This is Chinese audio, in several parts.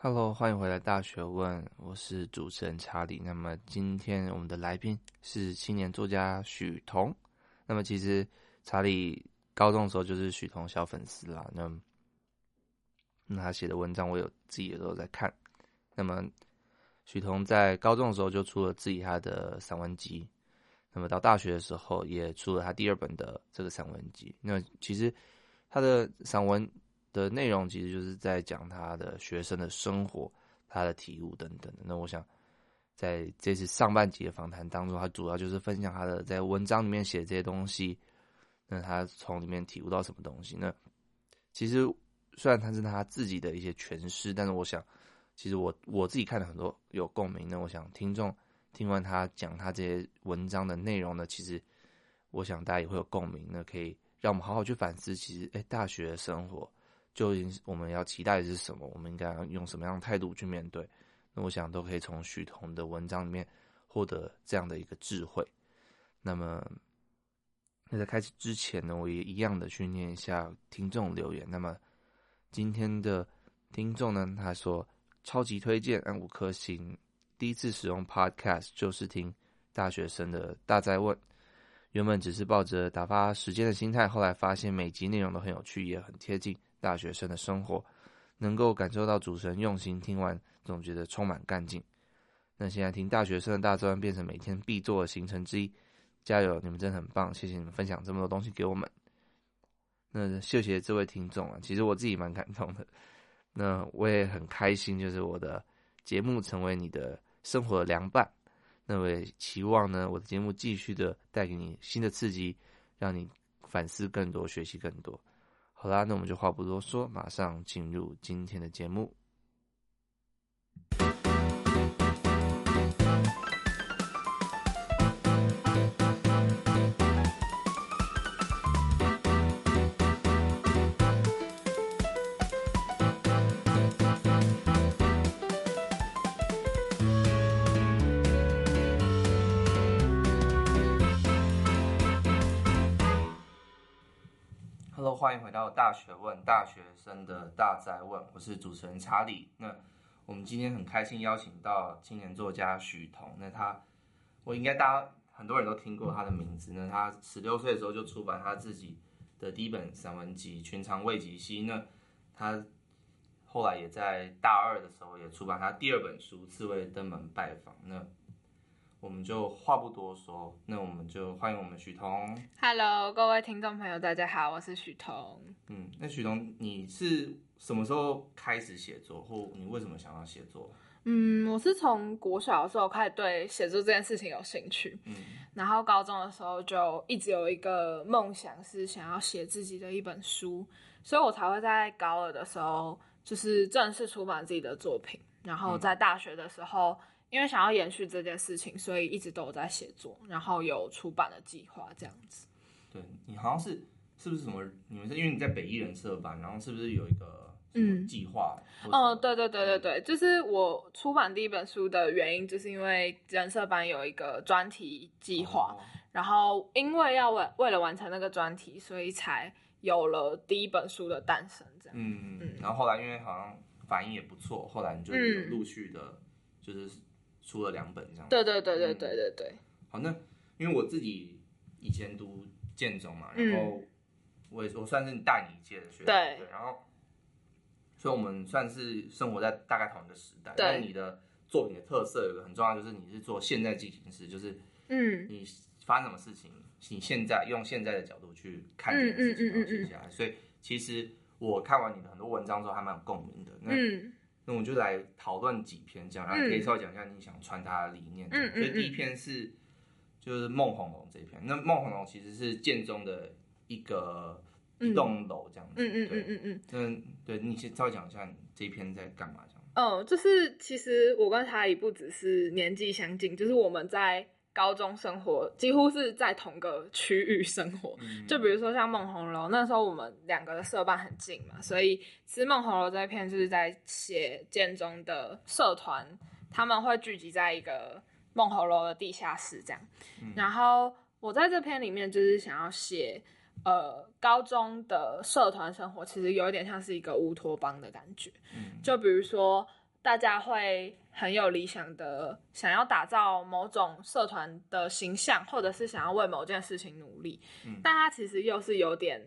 Hello，欢迎回来《大学问》，我是主持人查理。那么今天我们的来宾是青年作家许彤。那么其实查理高中的时候就是许彤小粉丝啦。那那他写的文章我有自己也都有在看。那么许彤在高中的时候就出了自己他的散文集。那么到大学的时候也出了他第二本的这个散文集。那其实他的散文。的内容其实就是在讲他的学生的生活、他的体悟等等的。那我想，在这次上半集的访谈当中，他主要就是分享他的在文章里面写这些东西。那他从里面体悟到什么东西？那其实虽然他是他自己的一些诠释，但是我想，其实我我自己看了很多有共鸣。那我想听众听完他讲他这些文章的内容呢，其实我想大家也会有共鸣。那可以让我们好好去反思，其实哎，大学的生活。究竟我们要期待的是什么？我们应该要用什么样的态度去面对？那我想都可以从许彤的文章里面获得这样的一个智慧。那么，那在开始之前呢，我也一样的去念一下听众留言。那么今天的听众呢，他说超级推荐，按五颗星。第一次使用 Podcast 就是听大学生的大哉问，原本只是抱着打发时间的心态，后来发现每集内容都很有趣，也很贴近。大学生的生活，能够感受到主持人用心，听完总觉得充满干劲。那现在听大学生的大专变成每天必做的行程之一，加油！你们真的很棒，谢谢你们分享这么多东西给我们。那谢谢这位听众啊，其实我自己蛮感动的。那我也很开心，就是我的节目成为你的生活的良伴。那我也期望呢，我的节目继续的带给你新的刺激，让你反思更多，学习更多。好啦，那我们就话不多说，马上进入今天的节目。欢迎回到大学问，大学生的大哉问，我是主持人查理。那我们今天很开心邀请到青年作家许彤。那他，我应该大家很多人都听过他的名字。那他十六岁的时候就出版他自己的第一本散文集《寻常未及兮》。那他后来也在大二的时候也出版他第二本书《刺猬登门拜访》。那我们就话不多说，那我们就欢迎我们许彤。Hello，各位听众朋友，大家好，我是许彤。嗯，那许彤，你是什么时候开始写作，或你为什么想要写作？嗯，我是从国小的时候开始对写作这件事情有兴趣。嗯，然后高中的时候就一直有一个梦想，是想要写自己的一本书，所以我才会在高二的时候就是正式出版自己的作品。然后在大学的时候。嗯因为想要延续这件事情，所以一直都有在写作，然后有出版的计划这样子。对，你好像是是不是什么？你们是因为你在北艺人社办，然后是不是有一个什么计划？嗯，哦，对对对对对，就是我出版第一本书的原因，就是因为人设班有一个专题计划，哦，然后因为要为为了完成那个专题，所以才有了第一本书的诞生。这样，嗯嗯，然后后来因为好像反应也不错，后来你就有陆续的，就是。出了两本这样，对对对对对对对。好，那因为我自己以前读建中嘛，然后我也我算是大你一届的学生，对，对，然后，所以我们算是生活在大概同一个时代。但你的作品的特色有个很重要，就是你是做现在进行时，就是嗯，你发生什么事情，你现在用现在的角度去看这件事情，然后写下来。所以其实我看完你的很多文章之后，还蛮有共鸣的。那嗯。那我们就来讨论几篇这样，然后可以稍微讲一下你想传达的理念。嗯，所以第一篇是就是梦红楼这一篇。那梦红楼其实是建中的一个一栋楼这样子。嗯嗯嗯嗯嗯。嗯，对，你先稍微讲一下你这一篇在干嘛这样。哦，就是其实我跟他也不只是年纪相近，就是我们在。高中生活几乎是在同个区域生活，嗯，就比如说像梦红楼，那时候我们两个的社办很近嘛，所以其实梦红楼这一篇就是在写建中的社团，他们会聚集在一个梦红楼的地下室这样，嗯。然后我在这篇里面就是想要写，呃，高中的社团生活其实有一点像是一个乌托邦的感觉，嗯，就比如说。大家会很有理想的，想要打造某种社团的形象，或者是想要为某件事情努力，嗯、但他其实又是有点，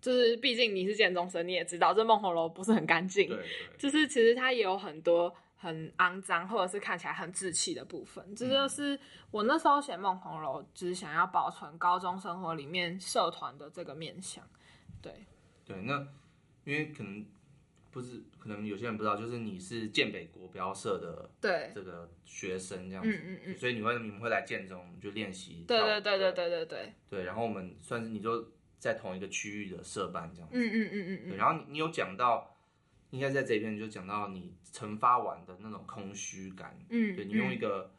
就是毕竟你是建中生，你也知道这梦红楼不是很干净，就是其实它也有很多很肮脏或者是看起来很稚气的部分。这就，是我那时候写梦红楼，只是想要保存高中生活里面社团的这个面向。对，对，那因为可能。不是，可能有些人不知道，就是你是建北国标社的对。这个学生这样子，嗯嗯嗯，所以你会你们会来建中就练习，对对对对对对对。对，然后我们算是你就在同一个区域的社办这样子，嗯嗯嗯嗯，对，然后你你有讲到，应该在这边就讲到你惩罚完的那种空虚感，嗯，对，你用一个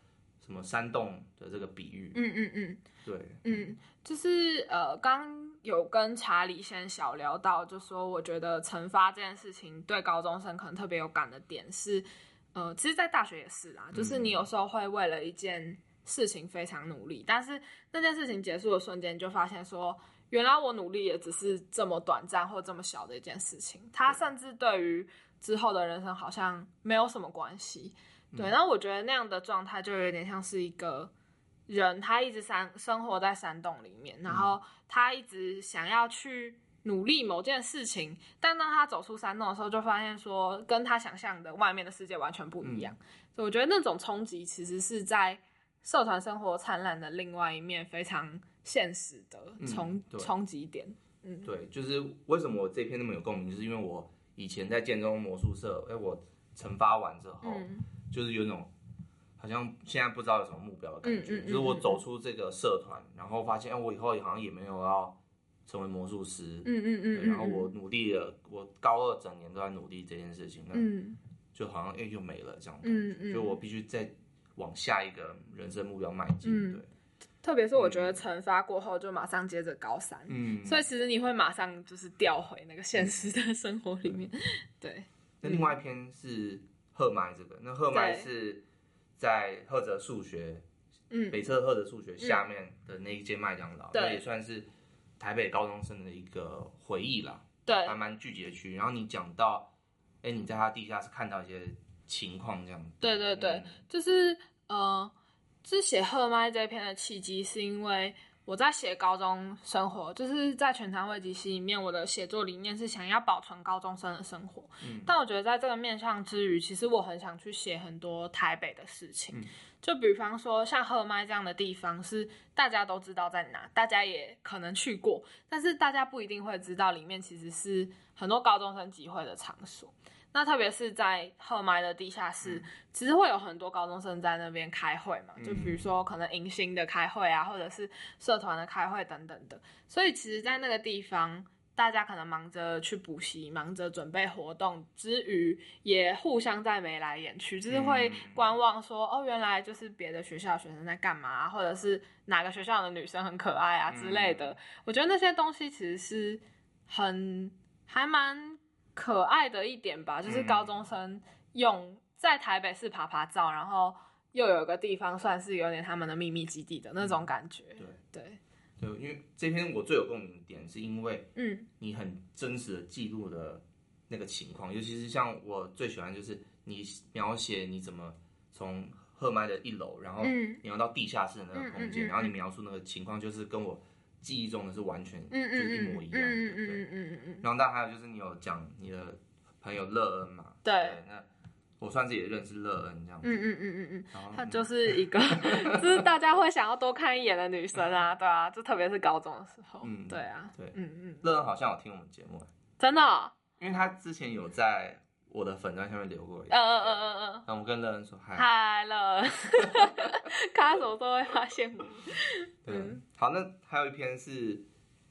什么山洞的这个比喻，嗯嗯嗯，对，嗯，就是呃刚。有跟查理先小聊到，就说我觉得惩罚这件事情对高中生可能特别有感的点是，呃，其实，在大学也是啊，就是你有时候会为了一件事情非常努力，但是那件事情结束的瞬间，就发现说，原来我努力也只是这么短暂或这么小的一件事情，它甚至对于之后的人生好像没有什么关系。对，那我觉得那样的状态就有点像是一个。人他一直山生活在山洞里面，然后他一直想要去努力某件事情，但当他走出山洞的时候，就发现说跟他想象的外面的世界完全不一样。嗯、所以我觉得那种冲击其实是在社团生活灿烂的另外一面非常现实的冲冲击点。嗯，对，就是为什么我这篇那么有共鸣，就是因为我以前在建中魔术社，哎，我惩罚完之后，嗯、就是有那种。好像现在不知道有什么目标的感觉，嗯嗯嗯、就是我走出这个社团，然后发现，哎，我以后好像也没有要成为魔术师，嗯嗯嗯，然后我努力了，我高二整年都在努力这件事情，嗯，就好像哎就没了这样，嗯嗯，所以我必须再往下一个人生目标迈进，嗯、对。特别是我觉得惩罚过后就马上接着高三，嗯，所以其实你会马上就是掉回那个现实的生活里面，对。对。那另外一篇是赫麦这个，那赫麦是。在赫哲数学，嗯，北侧赫哲数学下面的那一间麦当劳，那、嗯、也算是台北高中生的一个回忆啦，对，还蛮聚集的区域。然后你讲到，哎、欸，你在他地下室看到一些情况，这样子。对对对，嗯、就是呃，是写赫麦这一篇的契机，是因为。我在写高中生活，就是在全台会籍系里面，我的写作理念是想要保存高中生的生活。嗯，但我觉得在这个面向之余，其实我很想去写很多台北的事情。嗯，就比方说像赫麦这样的地方，是大家都知道在哪，大家也可能去过，但是大家不一定会知道里面其实是很多高中生集会的场所。那特别是在赫麦的地下室，嗯、其实会有很多高中生在那边开会嘛，嗯、就比如说可能迎新的开会啊，或者是社团的开会等等的。所以其实，在那个地方，大家可能忙着去补习，忙着准备活动之余，也互相在眉来眼去，就是会观望说，嗯、哦，原来就是别的学校学生在干嘛，啊，或者是哪个学校的女生很可爱啊之类的。嗯、我觉得那些东西其实是很还蛮。可爱的一点吧，就是高中生用在台北市爬爬照，然后又有个地方算是有点他们的秘密基地的那种感觉。对。对。对，因为这篇我最有共鸣点是因为，嗯，你很真实的记录的那个情况，尤其是像我最喜欢就是你描写你怎么从赫麦的一楼，然后你要到地下室的那个空间，然后你描述那个情况，就是跟我。记忆中的是完全就是一模一样的，嗯嗯嗯嗯嗯，然后，但还有就是你有讲你的朋友乐恩嘛？对，那我算是也认识乐恩这样子。嗯嗯嗯嗯嗯，她就是一个，就是大家会想要多看一眼的女生啊，对啊，就特别是高中的时候。嗯，对啊，对，嗯嗯，乐恩好像有听我们节目，真的，因为她之前有在。我的粉在下面留过一，嗯嗯嗯嗯嗯，那我们跟乐恩说嗨，嗨乐。恩，看他什么时候会发现我。对，好，那还有一篇是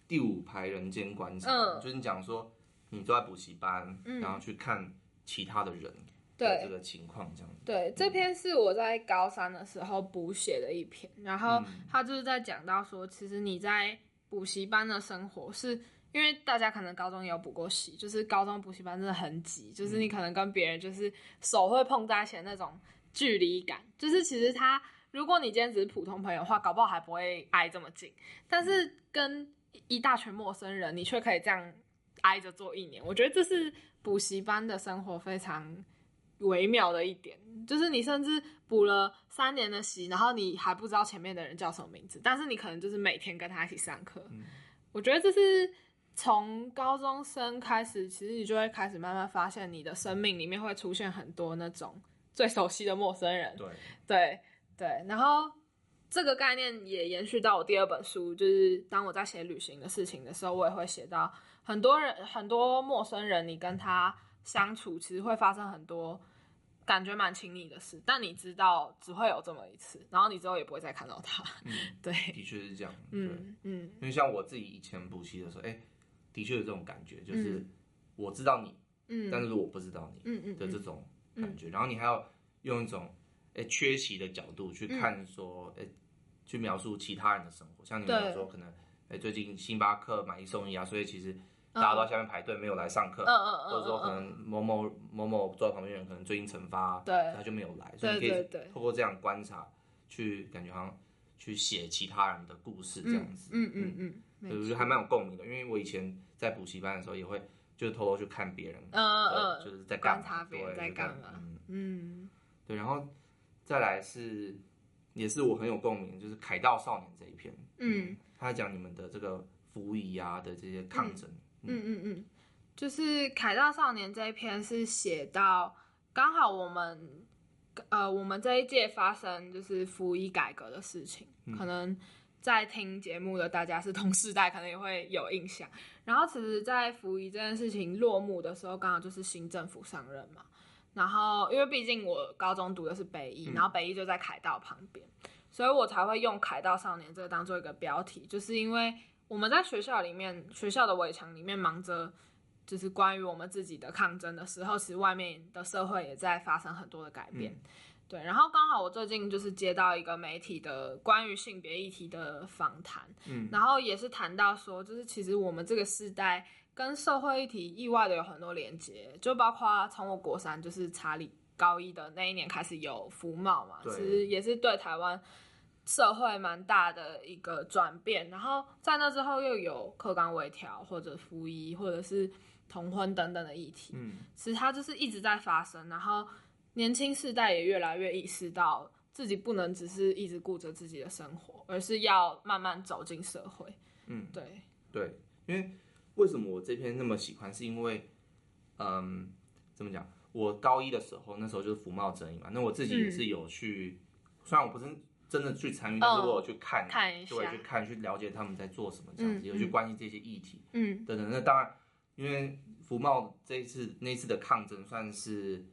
第五排人间观察，就是你讲说你都在补习班，然后去看其他的人的这个情况这样子。对，这篇是我在高三的时候补写的一篇，然后他就是在讲到说，其实你在补习班的生活是。因为大家可能高中也有补过习，就是高中补习班真的很挤，就是你可能跟别人就是手会碰在一起的那种距离感，就是其实他如果你今天只是普通朋友的话，搞不好还不会挨这么近，但是跟一大群陌生人，你却可以这样挨着坐一年，我觉得这是补习班的生活非常微妙的一点，就是你甚至补了三年的习，然后你还不知道前面的人叫什么名字，但是你可能就是每天跟他一起上课。嗯、我觉得这是从高中生开始，其实你就会开始慢慢发现，你的生命里面会出现很多那种最熟悉的陌生人。对对对，然后这个概念也延续到我第二本书，就是当我在写旅行的事情的时候，我也会写到很多人很多陌生人，你跟他。相处其实会发生很多感觉蛮亲密的事，但你知道只会有这么一次，然后你之后也不会再看到他。嗯，对，的确是这样。嗯嗯，因为像我自己以前补习的时候，哎、欸，的确有这种感觉，就是我知道你，嗯，但是我不知道你，嗯嗯的这种感觉。然后你还要用一种哎、欸、缺席的角度去看，说哎、欸，去描述其他人的生活。像你们说可能哎、欸、最近星巴克买一送一啊，所以其实。大家都在下面排队，没有来上课，或者说可能某某某某坐在旁边人可能最近惩罚，对，他就没有来，所以你可以透过这样观察，去感觉好像去写其他人的故事这样子，嗯嗯嗯，我觉得还蛮有共鸣的，因为我以前在补习班的时候也会就是偷偷去看别人，嗯嗯，就是在观察别人在干嘛，嗯，对，然后再来是也是我很有共鸣，就是凯道少年这一篇，嗯，他讲你们的这个服役啊的这些抗争。嗯嗯嗯，就是《凯道少年》这一篇是写到刚好我们呃我们这一届发生就是服役改革的事情，嗯、可能在听节目的大家是同世代，可能也会有印象。然后其实，在服役这件事情落幕的时候，刚好就是新政府上任嘛。然后因为毕竟我高中读的是北艺，嗯、然后北艺就在凯道旁边，所以我才会用《凯道少年》这个当做一个标题，就是因为。我们在学校里面，学校的围墙里面忙着，就是关于我们自己的抗争的时候，其实外面的社会也在发生很多的改变。嗯、对，然后刚好我最近就是接到一个媒体的关于性别议题的访谈，嗯，然后也是谈到说，就是其实我们这个时代跟社会议题意外的有很多连接，就包括从我国三就是查理高一的那一年开始有服贸嘛，其实也是对台湾。社会蛮大的一个转变，然后在那之后又有课纲微调或者服役或者是同婚等等的议题，嗯，其实它就是一直在发生，然后年轻世代也越来越意识到自己不能只是一直顾着自己的生活，而是要慢慢走进社会，嗯，对对，因为为什么我这篇那么喜欢，是因为，嗯，怎么讲？我高一的时候，那时候就是服贸争议嘛，那我自己也是有去，嗯、虽然我不是。真的去参与，但是我有去看，就会去看，去了解他们在做什么，这样子，有去关心这些议题，嗯，等等。那当然，因为福茂这一次那一次的抗争，算是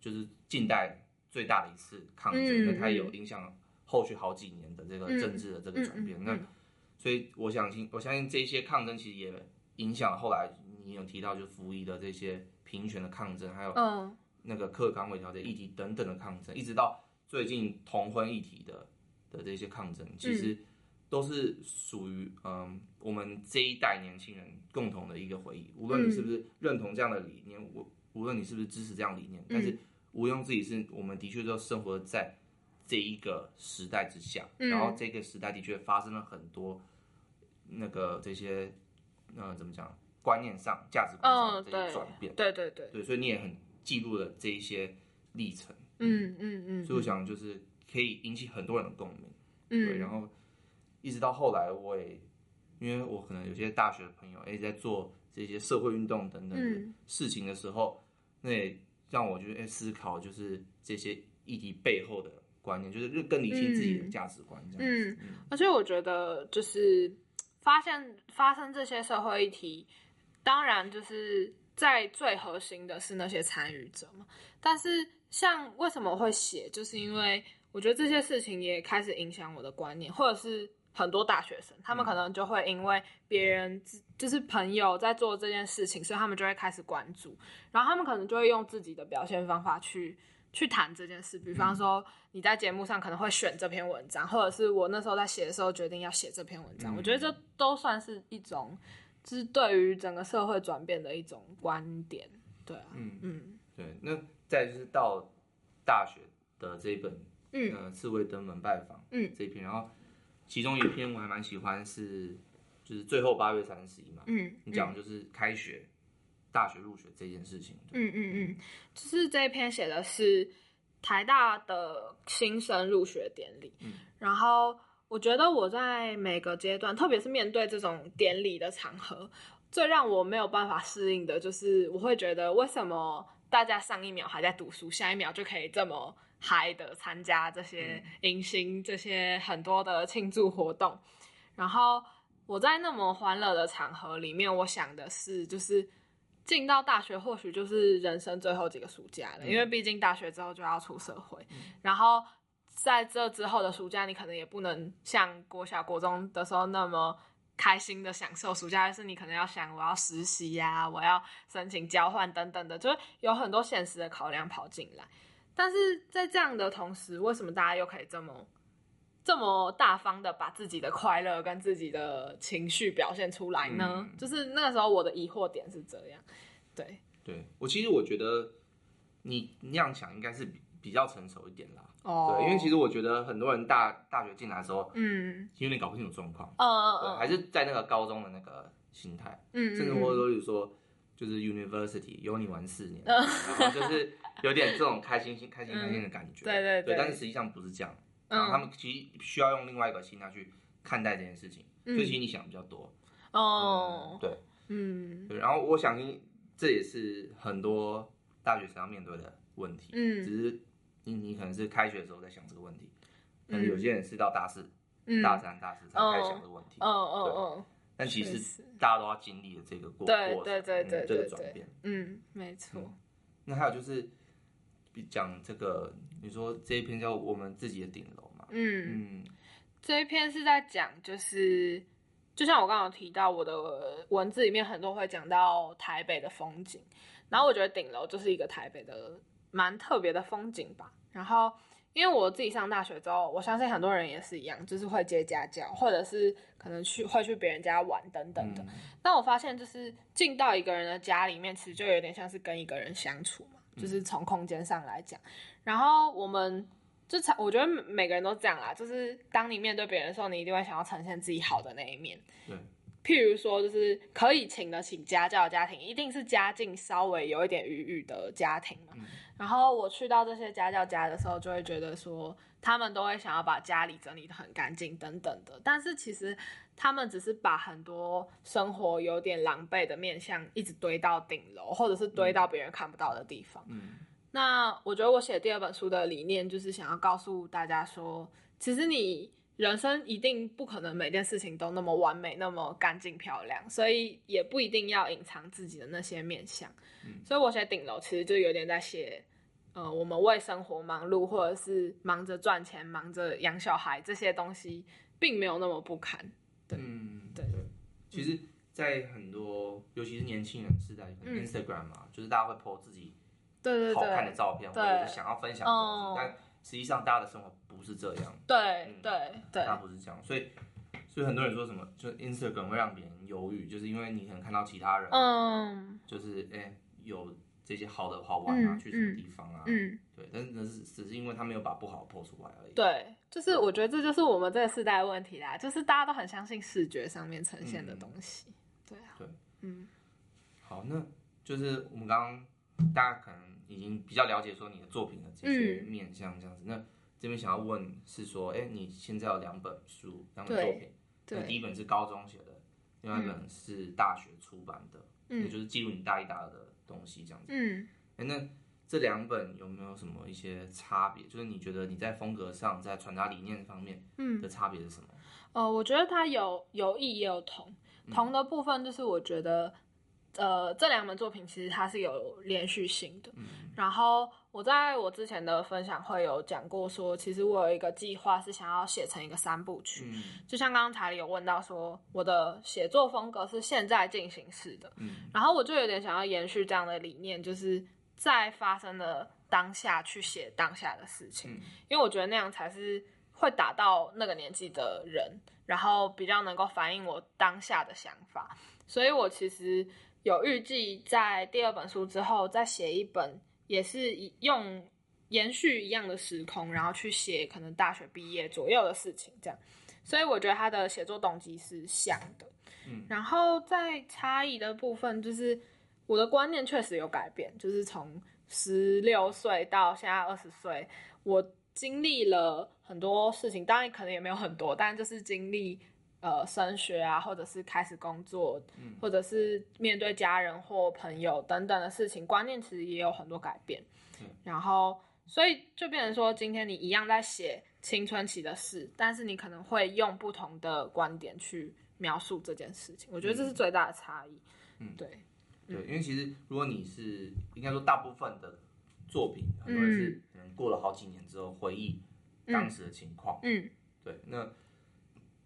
就是近代最大的一次抗争，因为它有影响后续好几年的这个政治的这个转变。那所以我相信，我相信这些抗争其实也影响后来你有提到，就是服役的这些平权的抗争，还有那个克纲微调的议题等等的抗争，一直到最近同婚议题的。的这些抗争，其实都是属于嗯我们这一代年轻人共同的一个回忆。无论你是不是认同这样的理念，无无论你是不是支持这样的理念，但是毋庸置疑是我们的确都生活在这一个时代之下。然后这个时代的确发生了很多那个这些呃怎么讲观念上、价值观上的这些转变。对对对对，所以你也很记录了这一些历程。嗯嗯嗯，所以我想就是。可以引起很多人的共鸣，嗯，对，然后一直到后来，我也因为我可能有些大学的朋友哎在做这些社会运动等等的事情的时候，嗯、那也让我就是哎思考，就是这些议题背后的观念，就是更理清自己的价值观这样子。嗯，嗯，而且我觉得就是发现发生这些社会议题，当然就是在最核心的是那些参与者嘛。但是像为什么我会写，就是因为。我觉得这些事情也开始影响我的观念，或者是很多大学生，他们可能就会因为别人就是朋友在做这件事情，所以他们就会开始关注，然后他们可能就会用自己的表现方法去去谈这件事。比方说你在节目上可能会选这篇文章，或者是我那时候在写的时候决定要写这篇文章。我觉得这都算是一种，就是对于整个社会转变的一种观点。对啊，嗯嗯，对。那再就是到大学的这一本。嗯，呃，刺猬登门拜访，嗯，这一篇，然后其中一篇我还蛮喜欢是，就是最后八月三十一嘛，嗯，你讲的就是开学大学入学这件事情。嗯嗯嗯，就是这一篇写的是台大的新生入学典礼。嗯，然后我觉得我在每个阶段，特别是面对这种典礼的场合，最让我没有办法适应的就是，我会觉得为什么大家上一秒还在读书，下一秒就可以这么嗨的参加这些迎新、这些很多的庆祝活动，然后。我在那么欢乐的场合里面，我想的是，就是进到大学或许就是人生最后几个暑假了，嗯、因为毕竟大学之后就要出社会。嗯、然后在这之后的暑假，你可能也不能像国小、国中的时候那么开心的享受暑假，但是你可能要想我要实习呀、啊，我要申请交换等等的，就是有很多现实的考量跑进来。但是在这样的同时，为什么大家又可以这么？这么大方的把自己的快乐跟自己的情绪表现出来呢？嗯、就是那个时候我的疑惑点是这样，对，对我其实我觉得你那样想应该是比比较成熟一点啦。哦，对，因为其实我觉得很多人大大学进来的时候，嗯，有点搞不清楚状况，嗯嗯嗯，还是在那个高中的那个心态，嗯，甚至或者说比如说就是 University 有你玩四年，嗯、然后就是有点这种开心心、开心开心的感觉，嗯、对对对，对，但是实际上不是这样。然后他们其实需要用另外一个心态去看待这件事情，嗯、所以其实你想比较多哦、嗯，对，嗯，对。然后我相信这也是很多大学生要面对的问题，嗯，只是你你可能是开学的时候在想这个问题，但是有些人是到大四、嗯、大三、大四才开始想这个问题，哦哦哦。但其实大家都要经历了这个过对对对对这个转变，嗯，没错、嗯。那还有就是。讲这个，你说这一篇叫我们自己的顶楼嘛？嗯嗯，这一篇是在讲，就是就像我刚刚提到，我的文字里面很多会讲到台北的风景，然后我觉得顶楼就是一个台北的蛮特别的风景吧。然后因为我自己上大学之后，我相信很多人也是一样，就是会接家教，或者是可能去会去别人家玩等等的。嗯、但我发现，就是进到一个人的家里面，其实就有点像是跟一个人相处嘛。就是从空间上来讲，然后我们就常，我觉得每个人都这样啦。就是当你面对别人的时候，你一定会想要呈现自己好的那一面。对，譬如说，就是可以请得起家教的家庭，一定是家境稍微有一点余裕的家庭嘛。嗯。然后我去到这些家教家的时候，就会觉得说，他们都会想要把家里整理的很干净等等的。但是其实他们只是把很多生活有点狼狈的面向一直堆到顶楼，或者是堆到别人看不到的地方。嗯，那我觉得我写第二本书的理念就是想要告诉大家说，其实你人生一定不可能每件事情都那么完美、那么干净漂亮，所以也不一定要隐藏自己的那些面相。嗯，所以我写顶楼其实就有点在写。呃，我们为生活忙碌，或者是忙着赚钱、忙着养小孩，这些东西并没有那么不堪。对，嗯，对。对，其实，在很多，尤其是年轻人时代，Instagram 嘛，就是大家会 po 自己对好看的照片，或者是想要分享的东西，但实际上大家的生活不是这样。对，对，对，那不是这样。所以，所以很多人说什么，就 Instagram 会让别人犹豫，就是因为你可能看到其他人，嗯，就是哎有。这些好的好玩啊，嗯、去什么地方啊？嗯，对，但是那是只是因为他没有把不好 po 出来而已。对，就是我觉得这就是我们这个世代问题啦，就是大家都很相信视觉上面呈现的东西。嗯、对啊，对，嗯，好，那就是我们刚刚大家可能已经比较了解说你的作品的这些面向这样子。嗯、那这边想要问是说，哎，你现在有两本书，两本作品，那，第一本是高中写的，另外一本是大学出版的，嗯，也就是记录你大一、大二的。东西这样子，嗯，哎，那这两本有没有什么一些差别？就是你觉得你在风格上，在传达理念方面，嗯，的差别是什么？呃，我觉得它有有异也有同，同的部分就是我觉得。呃，这两本作品其实它是有连续性的。嗯、然后我在我之前的分享会有讲过说，说其实我有一个计划是想要写成一个三部曲。嗯、就像刚刚查理有问到说，我的写作风格是现在进行式的。嗯、然后我就有点想要延续这样的理念，就是在发生的当下去写当下的事情，嗯、因为我觉得那样才是会打到那个年纪的人，然后比较能够反映我当下的想法。所以我其实。有预计在第二本书之后再写一本，也是用延续一样的时空，然后去写可能大学毕业左右的事情，这样。所以我觉得他的写作动机是像的。嗯，然后在差异的部分，就是我的观念确实有改变，就是从十六岁到现在二十岁，我经历了很多事情，当然可能也没有很多，但就是经历呃升学啊，或者是开始工作，嗯、或者是面对家人或朋友等等的事情，观念其实也有很多改变。嗯、然后，所以就变成说，今天你一样在写青春期的事，但是你可能会用不同的观点去描述这件事情。我觉得这是最大的差异。嗯，对。对，因为其实如果你是应该说大部分的作品，很多人是可能过了好几年之后回忆当时的情况，嗯，对，那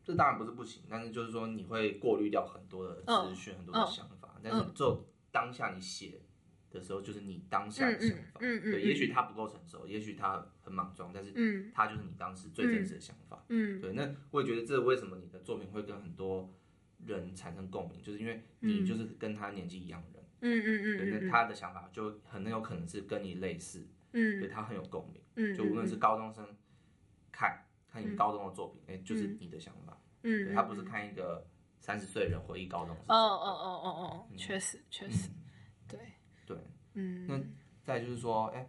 这当然不是不行，但是就是说你会过滤掉很多的资讯，很多的想法，但是只有当下你写的时候，就是你当下的想法，嗯嗯，对，也许他不够成熟，也许他很莽撞，但是嗯，它就是你当时最真实的想法，嗯，对，那我也觉得这为什么你的作品会跟很多人产生共鸣，就是因为你就是跟他年纪一样的人，嗯嗯嗯，对，那他的想法就很有可能是跟你类似，嗯，对他很有共鸣，嗯，就无论是高中生看看你高中的作品，哎，就是你的想法，嗯，他不是看一个三十岁的人回忆高中，哦哦哦哦哦，确实确实，对对，嗯，那再就是说，哎，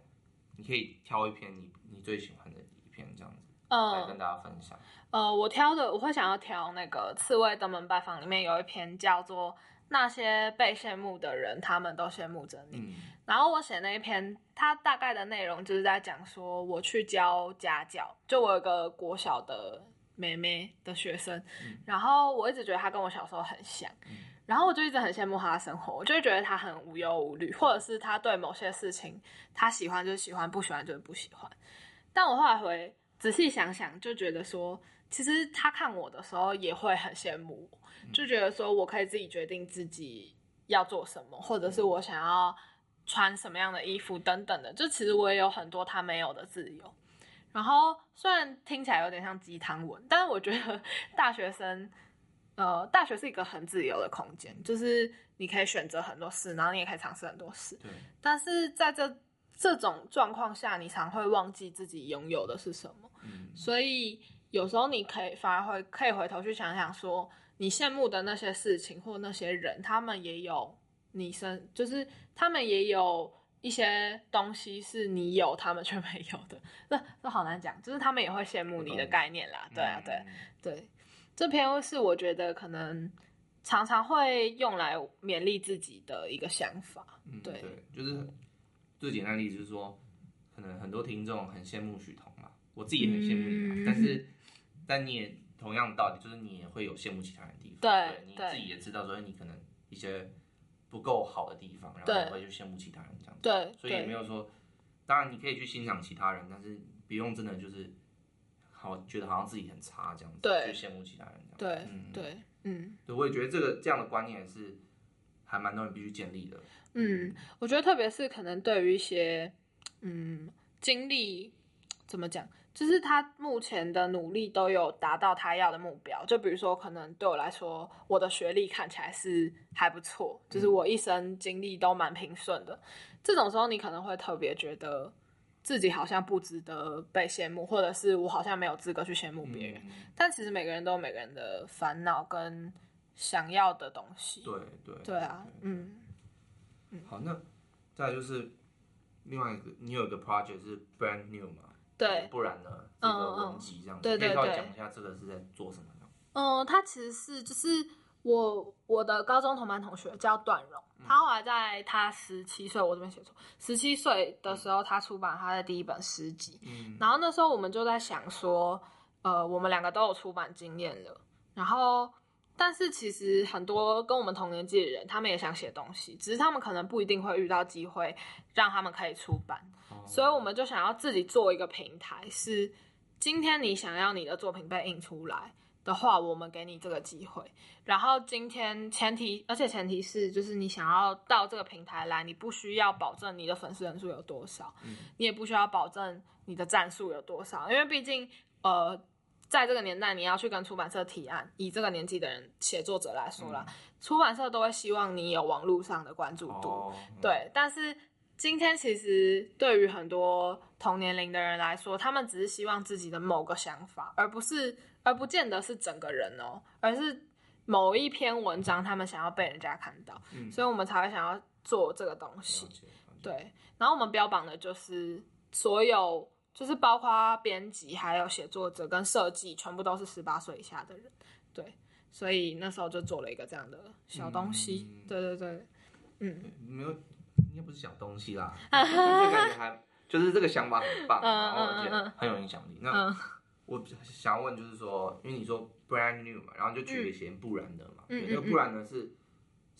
你可以挑一篇你你最喜欢的一篇这样子，来跟大家分享。呃，我挑的我会想要挑那个《刺猬登门拜访》里面有一篇叫做《那些被羡慕的人，他们都羡慕着你》。嗯。然后我写那一篇，它大概的内容就是在讲说，我去教家教，就我有个国小的妹妹的学生，嗯。然后我一直觉得她跟我小时候很像，嗯。然后我就一直很羡慕她的生活，我就会觉得她很无忧无虑，或者是她对某些事情，她喜欢就是喜欢，不喜欢就是不喜欢。但我后来回仔细想想，就觉得说。其实他看我的时候也会很羡慕我，就觉得说我可以自己决定自己要做什么，或者是我想要穿什么样的衣服等等的。就其实我也有很多他没有的自由。然后虽然听起来有点像鸡汤文，但是我觉得 大学生，呃，大学是一个很自由的空间，就是你可以选择很多事，然后你也可以尝试很多事。对。但是在这这种状况下，你常会忘记自己拥有的是什么。嗯。所以。有时候你可以反而会可以回头去想想，说你羡慕的那些事情或那些人，他们也有你身，就是他们也有一些东西是你有，他们却没有的。这这好难讲，就是他们也会羡慕你的概念啦。对啊，对对，这篇是我觉得可能常常会用来勉励自己的一个想法。嗯，对，对，就是最简单的例子就是说，可能很多听众很羡慕许彤嘛，我自己也很羡慕你嘛，嗯，但是。但你也同样的道理，就是你也会有羡慕其他人的地方，对，对你自己也知道，所以你可能一些不够好的地方，然后你会去羡慕其他人这样子，对，所以也没有说，当然你可以去欣赏其他人，但是不用真的就是好觉得好像自己很差这样子，对，去羡慕其他人这样子，对，嗯，对，嗯，对，我也觉得这个这样的观念是还蛮多人必须建立的，嗯，我觉得特别是可能对于一些嗯经历怎么讲。就是他目前的努力都有达到他要的目标，就比如说，可能对我来说，我的学历看起来是还不错，就是我一生经历都蛮平顺的。这种时候，你可能会特别觉得自己好像不值得被羡慕，或者是我好像没有资格去羡慕别人。但其实每个人都有每个人的烦恼跟想要的东西。对对对啊，嗯。好，那再来就是另外一个，你有一个 project 是 brand new 吗？对，不然呢？这个文集这样子，可以讲一下这个是在做什么呢？嗯，他其实是就是我我的高中同班同学叫段荣，他后来在他十七岁，我这边写错，十七岁的时候他出版他的第一本诗集，嗯，然后那时候我们就在想说，呃，我们两个都有出版经验了，然后。但是其实很多跟我们同年纪的人，他们也想写东西，只是他们可能不一定会遇到机会让他们可以出版，所以我们就想要自己做一个平台，是今天你想要你的作品被印出来的话，我们给你这个机会。然后今天前提，而且前提是就是你想要到这个平台来，你不需要保证你的粉丝人数有多少，你也不需要保证你的赞数有多少，因为毕竟呃。在这个年代，你要去跟出版社提案，以这个年纪的人写作者来说啦，嗯、出版社都会希望你有网络上的关注度，哦、对。嗯、但是今天其实对于很多同年龄的人来说，他们只是希望自己的某个想法，而不是，而不见得是整个人哦，而是某一篇文章，他们想要被人家看到，嗯、所以我们才会想要做这个东西。对，然后我们标榜的就是所有，就是包括编辑、还有写作者跟设计，全部都是十八岁以下的人。对，所以那时候就做了一个这样的小东西。嗯、对对对，嗯，没有，应该不是小东西啦，这感觉还就是这个想法很棒，然后而且很有影响力。那、嗯、我想要问就是说，因为你说 brand new 嘛，然后就举个谐音不然的嘛，那不然的是。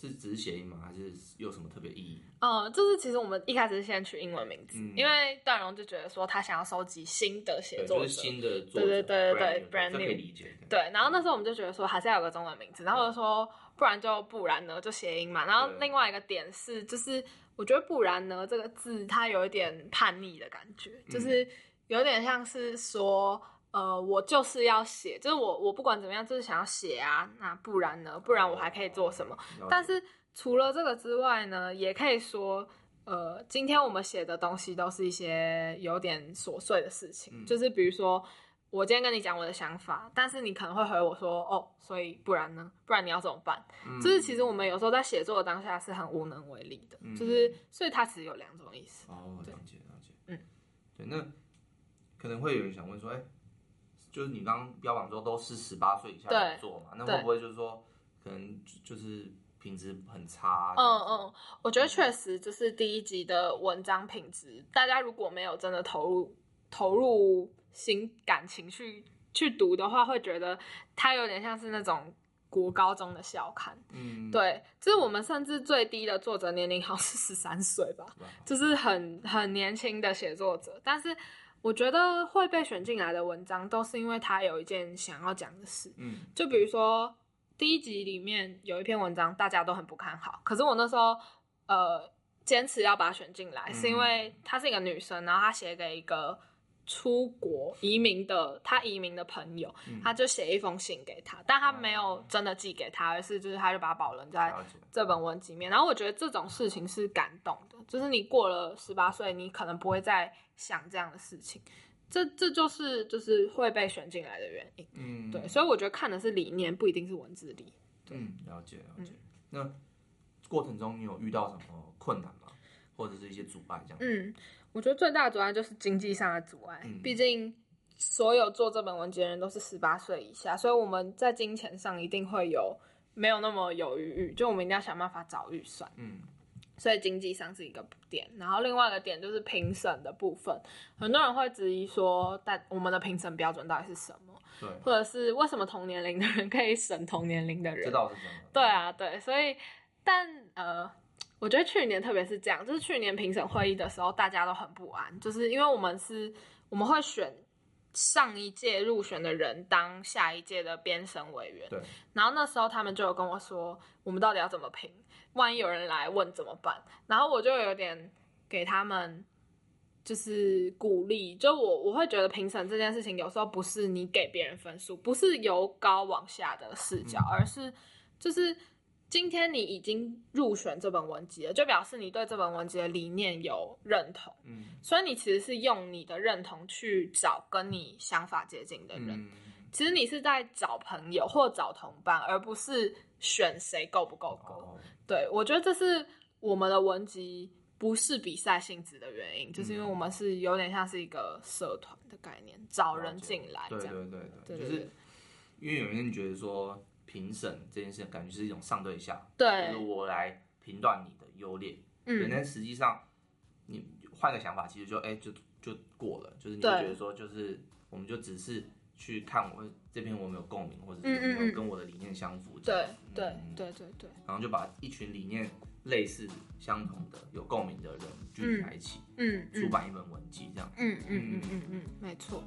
是只是谐音吗？还是有什么特别意义？嗯，就是其实我们一开始是先取英文名字，嗯、因为段荣就觉得说他想要收集新的写作者，就是、新的作者，对对对对对，brand new，可以理解。对，然后那时候我们就觉得说还是要有个中文名字，然后就说不然就不然呢，就谐音嘛。然后另外一个点是，就是我觉得不然呢这个字它有一点叛逆的感觉，就是有点像是说。呃，我就是要写，就是我我不管怎么样，就是想要写啊。那不然呢？不然我还可以做什么？但是除了这个之外呢，也可以说，呃，今天我们写的东西都是一些有点琐碎的事情，嗯、就是比如说，我今天跟你讲我的想法，但是你可能会回我说，哦，所以不然呢？不然你要怎么办？嗯、就是其实我们有时候在写作的当下是很无能为力的，嗯、就是所以它其实有两种意思。哦，了解了解，嗯，对，那可能会有人想问说，哎。就是你刚刚标榜说都是十八岁以下的做嘛，那会不会就是说可能就是品质很差？嗯嗯，我觉得确实就是第一集的文章品质，大家如果没有真的投入投入心感情去去读的话，会觉得它有点像是那种国高中的校刊。嗯，对，就是我们甚至最低的作者年龄好像是十三岁吧，就是很很年轻的写作者，但是。我觉得会被选进来的文章，都是因为他有一件想要讲的事。嗯，就比如说第一集里面有一篇文章，大家都很不看好，可是我那时候呃坚持要把它选进来，嗯、是因为她是一个女生，然后她写给一个出国移民的他移民的朋友，她、嗯、就写一封信给他，但他没有真的寄给他，而是就是他就把它保存在这本文集里面。然后我觉得这种事情是感动的，就是你过了十八岁，你可能不会再。想这样的事情，这这就是就是会被选进来的原因。嗯，对，所以我觉得看的是理念，不一定是文字里。嗯，了解了解。嗯、那过程中你有遇到什么困难吗？或者是一些阻碍这样？嗯，我觉得最大的阻碍就是经济上的阻碍。嗯、毕竟所有做这本文集的人都是十八岁以下，所以我们在金钱上一定会有没有那么有余裕，就我们一定要想办法找预算。嗯。所以经济上是一个点，然后另外一个点就是评审的部分，很多人会质疑说，但我们的评审标准到底是什么？对，或者是为什么同年龄的人可以审同年龄的人？知道是什么？对啊，对，所以，但呃，我觉得去年特别是这样，就是去年评审会议的时候，大家都很不安，就是因为我们是我们会选上一届入选的人当下一届的编审委员，对，然后那时候他们就有跟我说，我们到底要怎么评？万一有人来问怎么办？然后我就有点给他们就是鼓励，就我我会觉得评审这件事情有时候不是你给别人分数，不是由高往下的视角，而是就是今天你已经入选这本文集了，就表示你对这本文集的理念有认同，嗯，所以你其实是用你的认同去找跟你想法接近的人，嗯，其实你是在找朋友或找同伴，而不是选谁够不够格。哦。对，我觉得这是我们的文集不是比赛性质的原因，嗯、就是因为我们是有点像是一个社团的概念，找人进来这样。对对对对，对对对，就是因为有人觉得说评审这件事感觉是一种上对下，对，就是我来评断你的优劣，嗯，但实际上你换个想法，其实就哎就就过了，就是你会觉得说就是我们就只是。去看我这篇我没有共鸣，或者是有没有跟我的理念相符？对对对对对。然后就把一群理念类似、相同的、有共鸣的人聚集在一起，嗯，出版一本文集这样。嗯嗯嗯嗯嗯，没错。